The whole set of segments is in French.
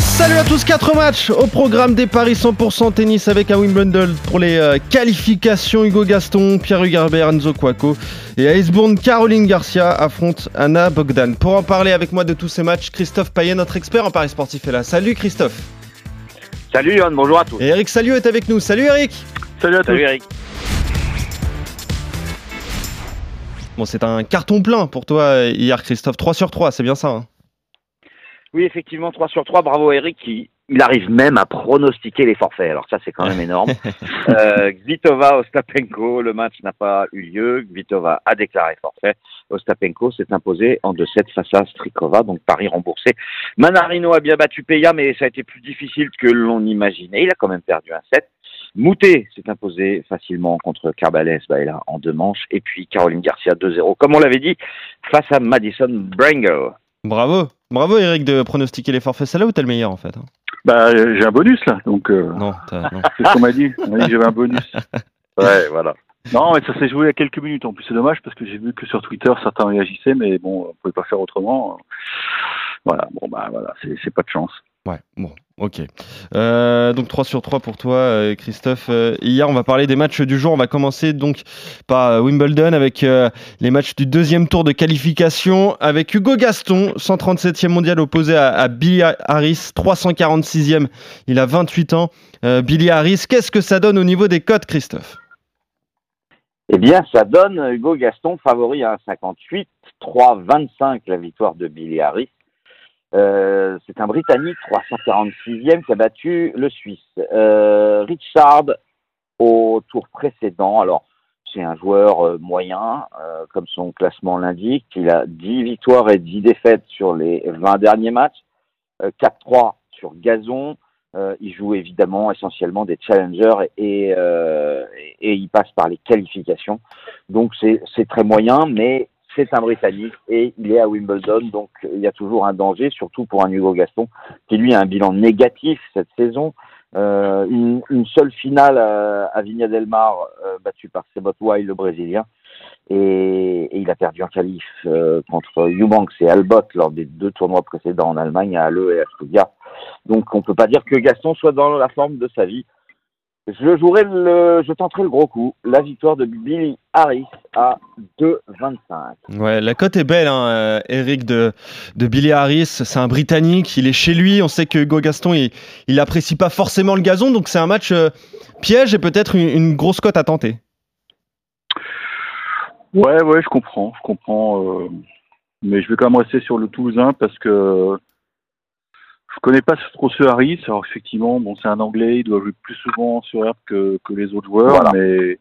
Salut à tous, 4 matchs au programme des paris 100% tennis avec un Wimbledon pour les euh, qualifications. Hugo Gaston, Pierre Hugerbert, Enzo Cuoco et à Icebourne, Caroline Garcia affronte Anna Bogdan. Pour en parler avec moi de tous ces matchs, Christophe Payet, notre expert en paris sportif est là. Salut Christophe. Salut Yann, bonjour à tous. Et Eric Salio est avec nous. Salut Eric. Salut à tous. Salut Eric. Bon, c'est un carton plein pour toi hier, Christophe. 3 sur 3, c'est bien ça hein? Oui, effectivement, 3 sur 3. Bravo Eric, qui il arrive même à pronostiquer les forfaits. Alors ça, c'est quand même énorme. euh, Gvitova, Ostapenko, le match n'a pas eu lieu. Gvitova a déclaré forfait. Ostapenko s'est imposé en 2-7 face à Strikova, donc Paris remboursé. Manarino a bien battu Peya, mais ça a été plus difficile que l'on imaginait. Il a quand même perdu un 7. Moutet s'est imposé facilement contre Carbales Baila en deux manches. Et puis Caroline Garcia 2-0, comme on l'avait dit, face à Madison Brangle. Bravo, bravo Eric de pronostiquer les forfaits. C'est là où t'es le meilleur en fait. Hein. Bah j'ai un bonus là, donc. Euh... Non, c'est ce qu'on m'a dit. On m'a dit que j'avais un bonus. ouais, voilà. Non, mais ça s'est joué il y a quelques minutes. En plus, c'est dommage parce que j'ai vu que sur Twitter certains réagissaient, mais bon, on pouvait pas faire autrement. Voilà, bon bah voilà, c'est pas de chance. Ouais, bon, ok. Euh, donc 3 sur 3 pour toi, euh, Christophe. Euh, hier, on va parler des matchs du jour. On va commencer donc par Wimbledon avec les matchs du deuxième tour de qualification avec Hugo Gaston, 137e mondial opposé à, à Billy Harris, 346e. Il a 28 ans. Billy Harris, qu'est-ce que ça donne au niveau des cotes, Christophe? Eh bien, ça donne Hugo Gaston favori à 1,58, 3,25 la victoire de Billy Harris. Euh, c'est un Britannique 346e qui a battu le Suisse. Euh, Richard au tour précédent. Alors, c'est un joueur euh, moyen, comme son classement l'indique. Il a 10 victoires et 10 défaites sur les 20 derniers matchs. 4-3 sur gazon. il joue évidemment essentiellement des challengers et, il passe par les qualifications. Donc c'est très moyen, mais c'est un Britannique et il est à Wimbledon, donc il y a toujours un danger, surtout pour un Hugo Gaston qui lui a un bilan négatif cette saison. Euh, une, une, seule finale à, à Vigna del Mar euh, battue par Sebot Wild, le Brésilien, et, et, il a perdu en qualif euh, contre Eubanks et Albot lors des deux tournois précédents en Allemagne, à Halle et à Stuttgart. Donc on peut pas dire que Gaston soit dans la forme de sa vie. Je jouerai le, je tenterai le gros coup, la victoire de Billy Harris à 2,25. Ouais, la cote est belle, hein, euh, Eric de, de Billy Harris. C'est un Britannique, il est chez lui. On sait que Hugo Gaston, il, il apprécie pas forcément le gazon, donc c'est un match euh, piège et peut-être une, une, grosse cote à tenter. Ouais, ouais, je comprends, je comprends. Euh, mais je vais quand même rester sur le Toulousain parce que je connais pas trop ce Harris. Alors effectivement, bon, c'est un Anglais, il doit jouer plus souvent sur herbe que, que les autres joueurs, voilà. mais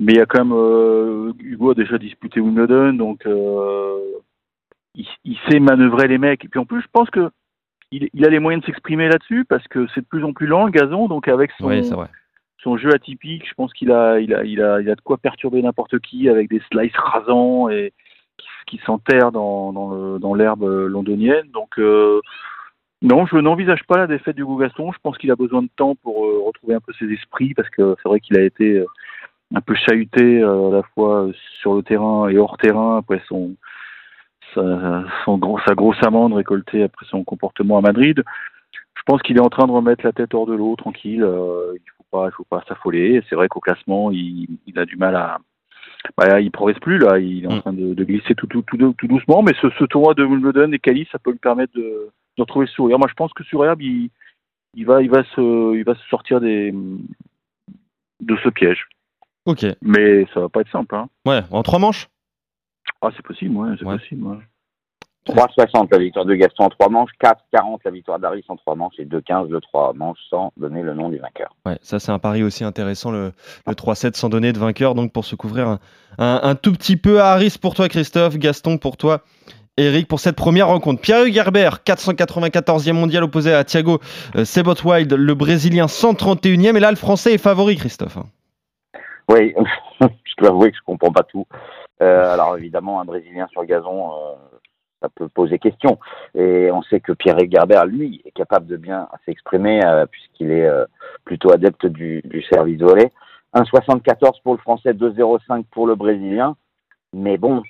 mais il y a quand même euh, Hugo a déjà disputé Wimbledon, donc euh, il, il, sait manœuvrer les mecs. Et puis en plus, je pense que il, il a les moyens de s'exprimer là-dessus parce que c'est de plus en plus lent le gazon, donc avec son oui, son jeu atypique, je pense qu'il a il a il a il a de quoi perturber n'importe qui avec des slices rasants et qui, qui s'enterrent dans dans, dans l'herbe londonienne. Donc euh, non, je n'envisage pas la défaite du Gaston. Je pense qu'il a besoin de temps pour euh, retrouver un peu ses esprits parce que c'est vrai qu'il a été euh, un peu chahuté euh, à la fois sur le terrain et hors terrain après son sa, son, sa grosse amende récoltée après son comportement à Madrid. Je pense qu'il est en train de remettre la tête hors de l'eau, tranquille. Il faut pas, faut pas s'affoler. C'est vrai qu'au classement, il, il, a du mal à, bah, il progresse plus là. Il est en train de, de glisser tout, tout, tout, tout, doucement. Mais ce, ce tournoi de Wimbledon et Cali, ça peut lui permettre de de retrouver le sourire. Moi, je pense que sur herbe, il, il, va, il, va se, il va se sortir des, de ce piège. Ok. Mais ça va pas être simple. Hein. Ouais, en trois manches? Ah, c'est possible, ouais, c'est ouais. possible. Ouais. 3,60 la victoire de Gaston en trois manches, 4,40 la victoire d'Aris en trois manches et 2,15 le 3 manches sans donner le nom du vainqueur. Ouais, ça c'est un pari aussi intéressant, le, le 3-7 sans donner de vainqueur, donc pour se couvrir un, un, un tout petit peu à Harris pour toi Christophe, Gaston pour toi Eric pour cette première rencontre. Pierre Hugerbert, 494e mondial opposé à Thiago euh, Sebot Wild, le Brésilien 131e. Et là, le Français est favori, Christophe. Oui, je dois avouer que je comprends pas tout. Euh, alors évidemment, un Brésilien sur gazon, euh, ça peut poser question. Et on sait que Pierre Gerber, lui, est capable de bien s'exprimer puisqu'il est plutôt adepte du, du service volé. 1,74 pour le Français, 2,05 pour le Brésilien. Mais bon,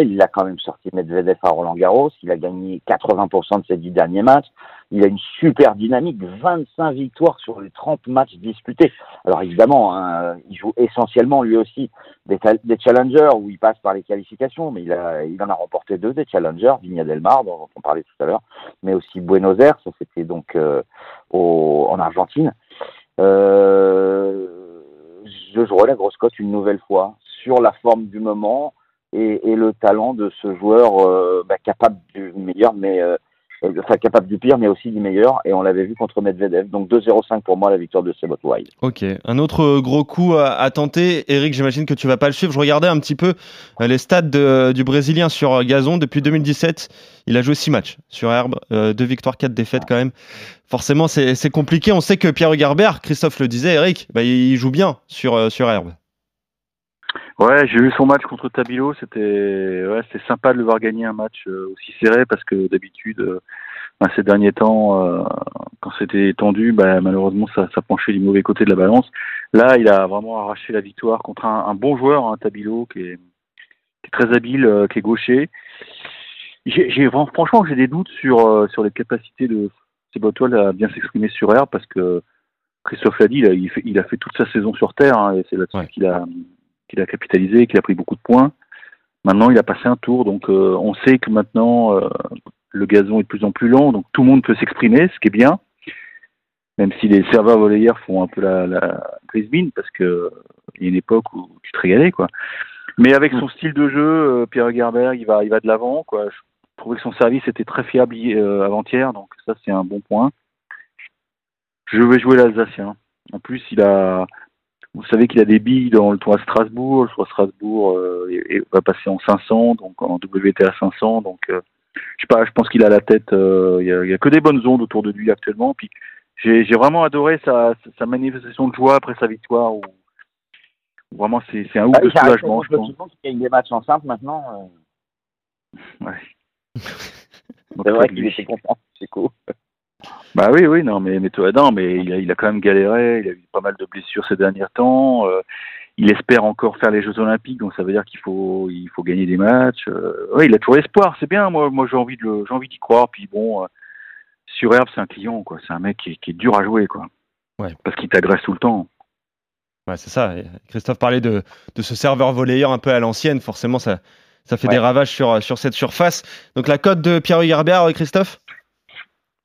il a quand même sorti Medvedev à Roland Garros. Il a gagné 80% de ses 10 derniers matchs. Il a une super dynamique, 25 victoires sur les 30 matchs disputés. Alors évidemment, hein, il joue essentiellement lui aussi des, challengers où il passe par les qualifications, mais il en a remporté deux des challengers, Vigna del Mar dont on parlait tout à l'heure, mais aussi Buenos Aires, ça c'était donc euh, au, en Argentine. Euh, je jouerai la grosse cote une nouvelle fois sur la forme du moment et, le talent de ce joueur euh, bah, capable du meilleur, mais euh, enfin capable du pire, mais aussi du meilleur. Et on l'avait vu contre Medvedev. Donc 2-0-5 pour moi la victoire de Sebot Wild. Ok, un autre gros coup à, tenter. Eric, j'imagine que tu vas pas le suivre. Je regardais un petit peu euh, les stats du Brésilien sur gazon depuis 2017. Il a joué 6 matchs sur herbe, euh, 2 victoires, 4 défaites quand même. Forcément, c'est compliqué. On sait que Pierre Gerber, Christophe le disait, Eric, bah, il joue bien sur, sur herbe. Ouais, j'ai vu son match contre Tabilo, c'était ouais, c'était sympa de le voir gagner un match euh, aussi serré parce que d'habitude, euh, ben, ces derniers temps, euh, quand c'était tendu, ben, malheureusement ça, ça penchait du mauvais côté de la balance. Là, il a vraiment arraché la victoire contre un, un bon joueur, hein, Tabilo, qui est, qui est très habile, euh, qui est gaucher. J'ai franchement j'ai des doutes sur euh, sur les capacités de Sebotwell à bien s'exprimer sur air parce que Christophe l'a dit, il a, il, fait, il a fait toute sa saison sur terre hein, et c'est là-dessus ouais. qu'il a qu'il a capitalisé, qu'il a pris beaucoup de points. Maintenant, il a passé un tour, donc euh, on sait que maintenant euh, le gazon est de plus en plus long, donc tout le monde peut s'exprimer, ce qui est bien. Même si les serveurs volleyeurs font un peu la, la grise mine, parce que il y a une époque où tu te régalais, quoi. Mais avec son style de jeu, euh, Pierre Gerber, il va, il va de l'avant, quoi. Je trouvais que son service était très fiable avant-hier, donc ça c'est un bon point. Je vais jouer l'Alsacien. En plus, il a, vous savez qu'il a des billes dans le tour à Strasbourg. Le tour à Strasbourg euh, et, et va passer en 500, donc en WTA 500. Donc, euh, je sais pas, je pense qu'il a la tête. Euh, il y, y, a que des bonnes ondes autour de lui actuellement. Puis j'ai vraiment adoré sa, sa, manifestation de joie après sa victoire. Où, où vraiment, c'est un ouf bah, de soulagement, je pense. Il gagne des matchs en simple maintenant. Ouais. c'est vrai qu'il était content. C'est cool. Bah oui, oui, non, mais, mais toi, non, mais il a, il a quand même galéré, il a eu pas mal de blessures ces derniers temps. Euh, il espère encore faire les Jeux Olympiques, donc ça veut dire qu'il faut, il faut gagner des matchs. Euh, ouais, il a toujours espoir, c'est bien. Moi, moi, j'ai envie de, j'ai envie d'y croire. Puis bon, euh, sur herbe, c'est un client, quoi. C'est un mec qui, qui, est dur à jouer, quoi. Ouais. Parce qu'il t'agresse tout le temps. Ouais, c'est ça. Christophe parlait de, de ce serveur volleyeur un peu à l'ancienne. Forcément, ça, ça fait ouais. des ravages sur, sur cette surface. Donc la cote de Pierre Gerber, Christophe?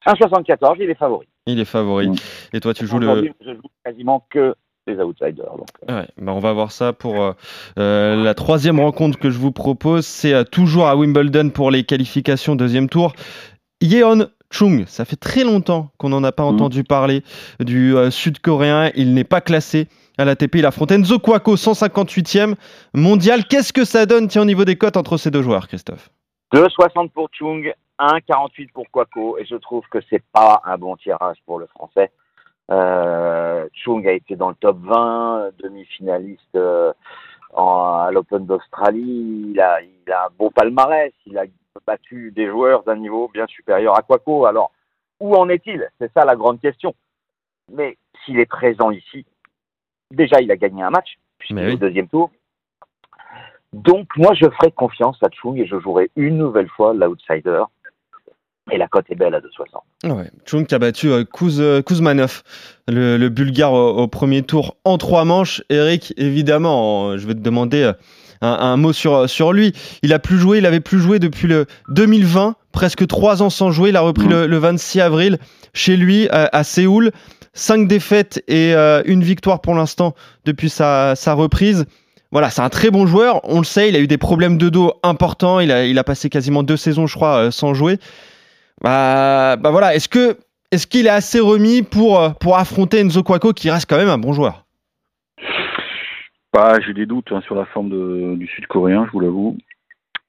1,74, il est favori. Il est favori. Mmh. Et toi, tu joues le. Je joue quasiment que les outsiders. Donc. Ouais, bah on va voir ça pour euh, la troisième rencontre que je vous propose. C'est euh, toujours à Wimbledon pour les qualifications deuxième tour. Yeon Chung, ça fait très longtemps qu'on n'en a pas mmh. entendu parler du euh, sud-coréen. Il n'est pas classé à l'ATP. Il affronte Enzo Kwako, 158e mondial. Qu'est-ce que ça donne tiens, au niveau des cotes entre ces deux joueurs, Christophe? 2,60 pour Chung, 1,48 pour Quaco et je trouve que c'est pas un bon tirage pour le français. Euh, Chung a été dans le top 20, demi-finaliste euh, à l'Open d'Australie. Il a, il a un bon palmarès. Il a battu des joueurs d'un niveau bien supérieur à Quaco. Alors, où en est-il? C'est ça la grande question. Mais s'il est présent ici, déjà il a gagné un match, puisqu'il est au deuxième tour. Donc, moi, je ferai confiance à Chung et je jouerai une nouvelle fois l'outsider. Et la cote est belle à 2,60. Ouais. Chung qui a battu euh, euh, Kuzmanov, le, Bulgare au, premier tour en trois manches. Eric, évidemment, je vais te demander euh, un, mot sur, lui. Il a plus joué, il avait plus joué depuis le 2020, presque trois ans sans jouer. Il a repris le, le, 26 avril chez lui à, Séoul. Cinq défaites et une victoire pour l'instant depuis sa, reprise. Voilà, c'est un très bon joueur. On le sait, il a eu des problèmes de dos importants. Il a, il a passé quasiment deux saisons, je crois, sans jouer. Bah, bah voilà, est-ce que est-ce qu'il est assez remis pour, pour affronter Enzo Kwako qui reste quand même un bon joueur? Bah, J'ai des doutes hein, sur la forme du sud-coréen, je vous l'avoue.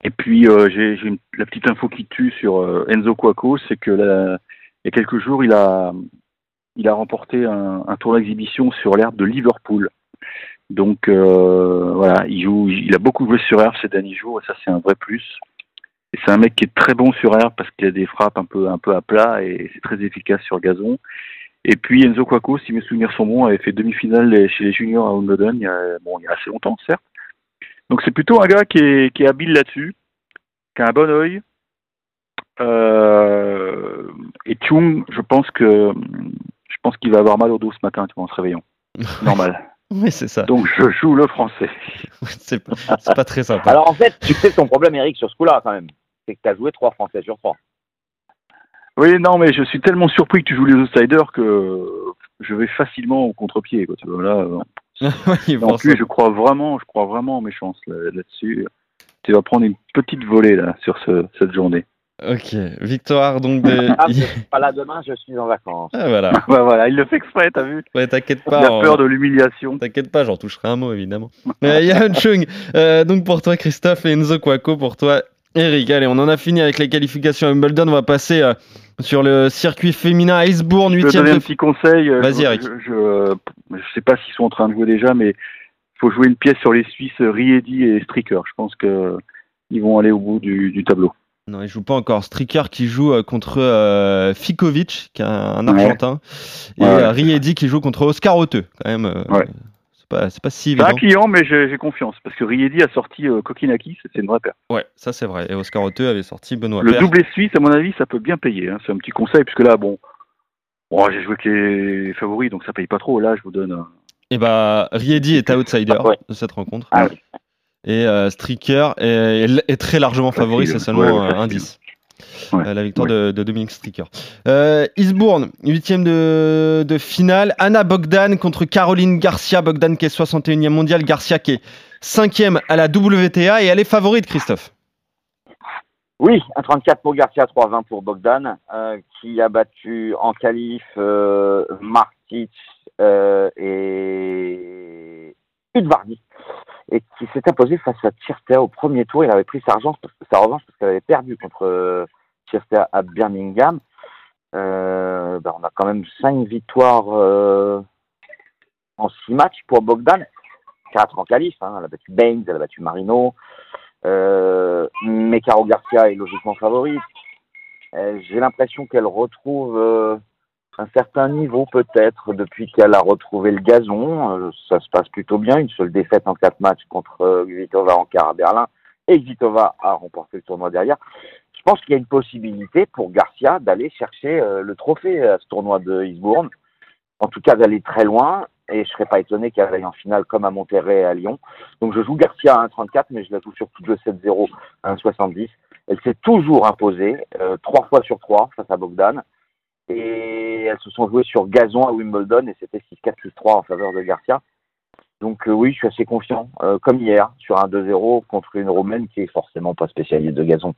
Et puis euh, j'ai la petite info qui tue sur euh, Enzo Kwako, c'est que il y a quelques jours, il a, remporté un, un tour d'exhibition sur l'herbe de Liverpool. Donc euh, voilà, il joue, il a beaucoup joué sur herbe ces derniers jours et ça c'est un vrai plus. C'est un mec qui est très bon sur air parce qu'il a des frappes un peu, un peu à plat et c'est très efficace sur gazon. Et puis Enzo Quaco, si mes souvenirs sont bons, avait fait demi-finale chez les juniors à Wimbledon il y a, bon, il y a assez longtemps, certes. Donc c'est plutôt un gars qui est, qui est habile là-dessus, qui a un bon oeil. Euh, et Chung, je pense que je pense qu'il va avoir mal au dos ce matin, tu vois, en se réveillant. Normal. Oui, c'est ça. Donc je joue le français. c'est pas, c'est pas très sympa. Alors en fait, tu sais ton problème, Eric, sur ce coup-là, quand même. C'est que tu as joué 3 Français sur 3. Oui, non, mais je suis tellement surpris que tu joues les outsiders que je vais facilement au contre-pied. Quoi, là, euh, Oui, en plus, je crois vraiment, je crois vraiment en mes chances là- là-dessus. tu vas prendre une petite volée là sur ce, cette journée. Ok, victoire donc de. Ah, pas là demain, je suis en vacances. Ah, voilà. Ouais, voilà, il le fait exprès, t'as vu Ouais, t'inquiète Il pas. a on- peur de l'humiliation. T'inquiète pas, j'en toucherai un mot évidemment. Euh, Yahan Chung, euh, donc pour toi Christophe et Enzo Quaco pour toi Eric. Allez, on en a fini avec les qualifications à Wimbledon. On va passer euh, sur le circuit féminin à Je vais 8 donner de un petit conseil. euh, Vas-y, je, Eric. Je, je, je sais pas s'ils sont en train de jouer déjà, mais il faut jouer une pièce sur les Suisses Riedi et Stricker. Je pense que ils vont aller au bout du, du tableau. Non, il joue pas encore. Stricker qui joue euh, contre euh, Fikovic, qui est un, Ouais. Argentin, et Ouais, ouais. euh, Riedi qui joue contre Oscar Oteux. Quand même, euh, pas, c'est pas si C'est un évident. client, mais j'ai confiance parce que Riedi a sorti euh, Kokinakis, c'est une vraie paire. Ouais, ça c'est vrai. Et Oscar Oteux avait sorti Benoît Le Paire. doublé suisse, à mon avis, ça peut bien payer. hein. C'est un petit conseil, puisque là, bon, bon j'ai joué avec les favoris, donc ça paye pas trop. Là, je vous donne. un- Et bah, Riedi est outsider Ah ouais. de cette rencontre. Ah oui. Et euh, Stricker est, est très largement favori, c'est seulement Ouais, euh, un facile. 10. Ouais. Euh, la victoire de, de Dominique Stricker. Euh, Eastbourne, huitième de, de finale. Anna Bogdan contre Caroline Garcia. Bogdan qui est 61e mondial, Garcia qui est 5e à la WTA et elle est favorite, Christophe. Oui, un 34 pour Garcia, 3-20 pour Bogdan, euh, qui a battu en qualif euh, Martic euh, et Udvardy, et qui s'est imposé face à Tchirter au premier tour. Il avait pris sa revanche sa revanche parce qu'elle avait perdu contre euh, Tchirter à Birmingham. Euh, ben, on a quand même 5 victoires euh, en 6 matchs pour Bogdan, 4 en qualif. Hein. Elle a battu Baines, elle a battu Marino. Euh, mais Caro Garcia est logiquement favorite. Euh, J'ai l'impression qu'elle retrouve euh, un certain niveau peut-être depuis qu'elle a retrouvé le gazon. Euh, ça se passe plutôt bien. Une seule défaite en quatre matchs contre euh, Kvitova en quart à Berlin et Kvitova a remporté le tournoi derrière. Je pense qu'il y a une possibilité pour Garcia d'aller chercher euh, le trophée à ce tournoi de Eastbourne. En tout cas, d'aller très loin. Et je serais pas étonné qu'elle aille en finale comme à Monterrey et à Lyon. Donc je joue Garcia à 1,34, mais je la joue surtout de 7-0 à 1,70. Elle s'est toujours imposée, euh, trois fois sur trois face à Bogdan. Et elles se sont jouées sur gazon à Wimbledon et c'était 6-4, 6-3 en faveur de Garcia. Donc euh, oui, je suis assez confiant, euh, comme hier, sur un 2-0 contre une Romaine qui est forcément pas spécialiste de gazon.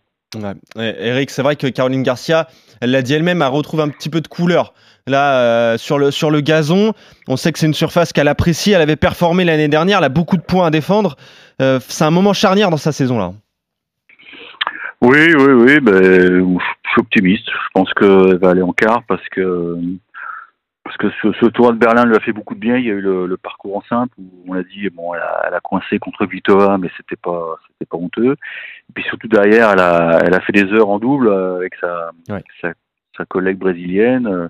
Eric, c'est vrai que Caroline Garcia, elle l'a dit elle-même, elle retrouve un petit peu de couleur. Là, euh, sur, le, sur le gazon, on sait que c'est une surface qu'elle apprécie. Elle avait performé l'année dernière, elle a beaucoup de points à défendre. C'est un moment charnière dans sa saison là. Oui, oui, oui. Ben, je suis optimiste. Je pense qu'elle va aller en quart parce que parce que ce, ce tour de Berlin lui a fait beaucoup de bien. Il y a eu le, le parcours en simple où on a dit bon, elle a, elle a coincé contre Vitova, mais c'était pas c'était pas honteux. Et puis surtout derrière, elle a elle a fait des heures en double avec sa Ouais. sa, sa collègue brésilienne.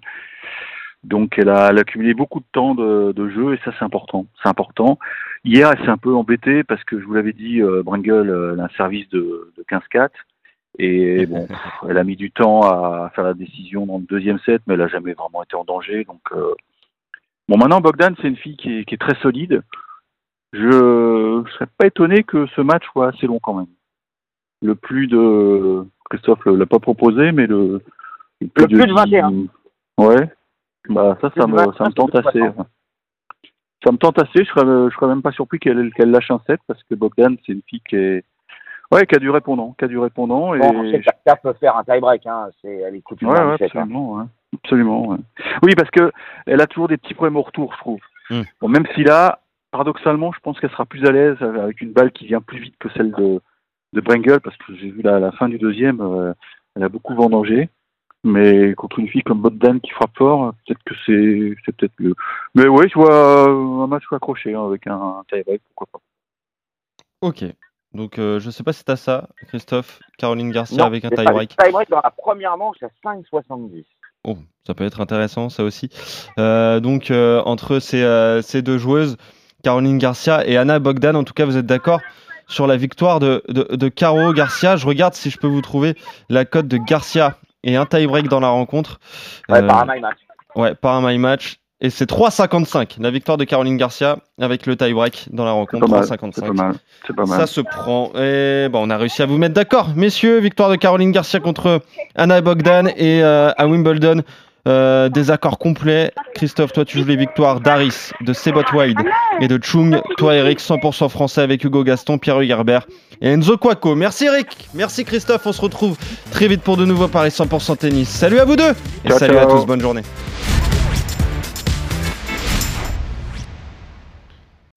Donc elle a, elle a accumulé beaucoup de temps de, de jeu et ça c'est important. C'est important. Hier elle s'est un peu embêtée parce que je vous l'avais dit, euh, Brengel euh, elle a un service de, de 15-4 et bon, pff, elle a mis du temps à faire la décision dans le deuxième set, mais elle a jamais vraiment été en danger. Donc euh, bon maintenant Bogdan c'est une fille qui est, qui est très solide. Je ne serais pas étonné que ce match soit assez long quand même. Le plus de Christophe l'a pas proposé, mais le, Le plus de 21. Ouais. Bah ça, ça Plus de me, ça me 25, tente plus de assez. 60. Ça me tente assez. Je serais, je serais même pas surpris qu'elle qu'elle lâche un set parce que Bogdan, c'est une fille qui est, ouais, qui a du répondant, qui a du répondant et. Bon, peut faire un tie-break, hein. c'est, elle écoute une Ouais, hein. absolument, ouais. absolument. ouais. Oui, parce que elle a toujours des petits problèmes au retour, je trouve. Mm. Bon, même si là, paradoxalement, je pense qu'elle sera plus à l'aise avec une balle qui vient plus vite que celle de, de Brengel, parce que j'ai vu la, la fin du deuxième, euh, elle a beaucoup vendangé. Mais contre une fille comme Bogdan qui frappe fort, peut-être que c'est c'est peut-être mieux. Mais oui, je vois un match accroché hein, avec un tie-break, pourquoi pas. Ok. Donc euh, je sais pas si t'as ça, Christophe. Caroline Garcia Non, avec un tie-break. tie-break dans la première manche à 5,70. Oh, ça peut être intéressant, ça aussi. Euh, donc, euh, entre ces, ces deux joueuses, Caroline Garcia et Anna Bogdan, en tout cas, vous êtes d'accord sur la victoire de, de, de Caro Garcia. Je regarde si je peux vous trouver la cote de Garcia et un tie-break dans la rencontre. Ouais, par un my match. ouais, par un my match. Et c'est 3,55 la victoire de Caroline Garcia avec le tie-break dans la rencontre. pas mal. C'est pas 3,55. mal. C'est pas mal. Ça se prend. Et bon, on a réussi à vous mettre d'accord. Messieurs, victoire de Caroline Garcia contre Anna Bogdan et euh, à Wimbledon. euh, désaccord complet. Christophe, toi tu joues les victoires d'Aris, de Sebot Wide et de Chung. Toi Eric, 100% français avec Hugo Gaston, Pierre Hugerbert et Enzo Quaco. Merci Eric, merci Christophe. On se retrouve très vite pour de nouveaux paris 100% tennis. Salut à vous deux et Ciao, salut à tous. Bonne journée.